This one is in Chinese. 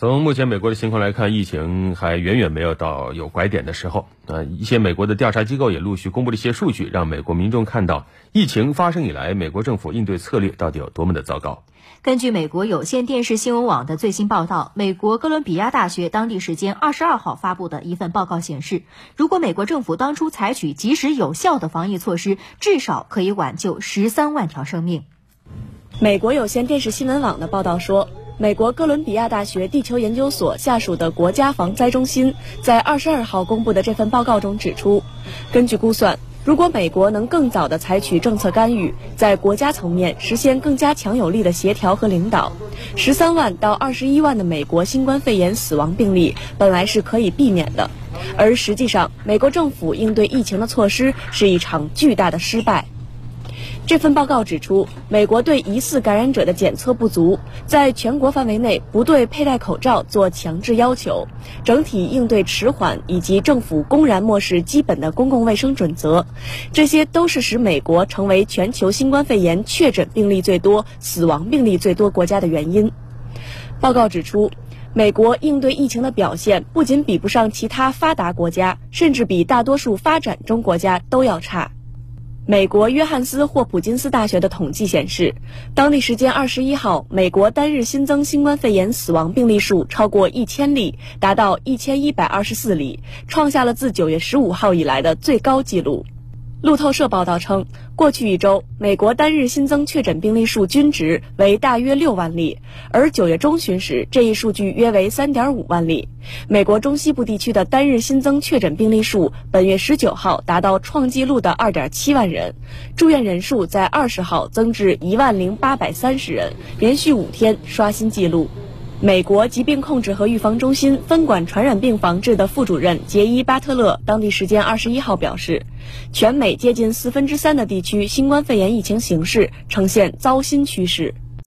从目前美国的情况来看，疫情还远远没有到有拐点的时候。呃，一些美国的调查机构也陆续公布了一些数据，让美国民众看到疫情发生以来，美国政府应对策略到底有多么的糟糕。根据美国有线电视新闻网的最新报道，美国哥伦比亚大学当地时间二十二号发布的一份报告显示，如果美国政府当初采取及时有效的防疫措施，至少可以挽救十三万条生命。美国有线电视新闻网的报道说。美国哥伦比亚大学地球研究所下属的国家防灾中心在二十二号公布的这份报告中指出，根据估算，如果美国能更早地采取政策干预，在国家层面实现更加强有力的协调和领导，十三万到二十一万的美国新冠肺炎死亡病例本来是可以避免的，而实际上，美国政府应对疫情的措施是一场巨大的失败。这份报告指出，美国对疑似感染者的检测不足，在全国范围内不对佩戴口罩做强制要求，整体应对迟缓，以及政府公然漠视基本的公共卫生准则，这些都是使美国成为全球新冠肺炎确诊病例最多、死亡病例最多国家的原因。报告指出，美国应对疫情的表现不仅比不上其他发达国家，甚至比大多数发展中国家都要差。美国约翰斯霍普金斯大学的统计显示，当地时间二十一号，美国单日新增新冠肺炎死亡病例数超过一千例，达到一千一百二十四例，创下了自九月十五号以来的最高纪录。路透社报道称，过去一周，美国单日新增确诊病例数均值为大约六万例，而九月中旬时，这一数据约为三点五万例。美国中西部地区的单日新增确诊病例数，本月十九号达到创纪录的二点七万人，住院人数在二十号增至一万零八百三十人，连续五天刷新纪录。美国疾病控制和预防中心分管传染病防治的副主任杰伊·巴特勒当地时间二十一号表示，全美接近四分之三的地区新冠肺炎疫情形势呈现糟心趋势。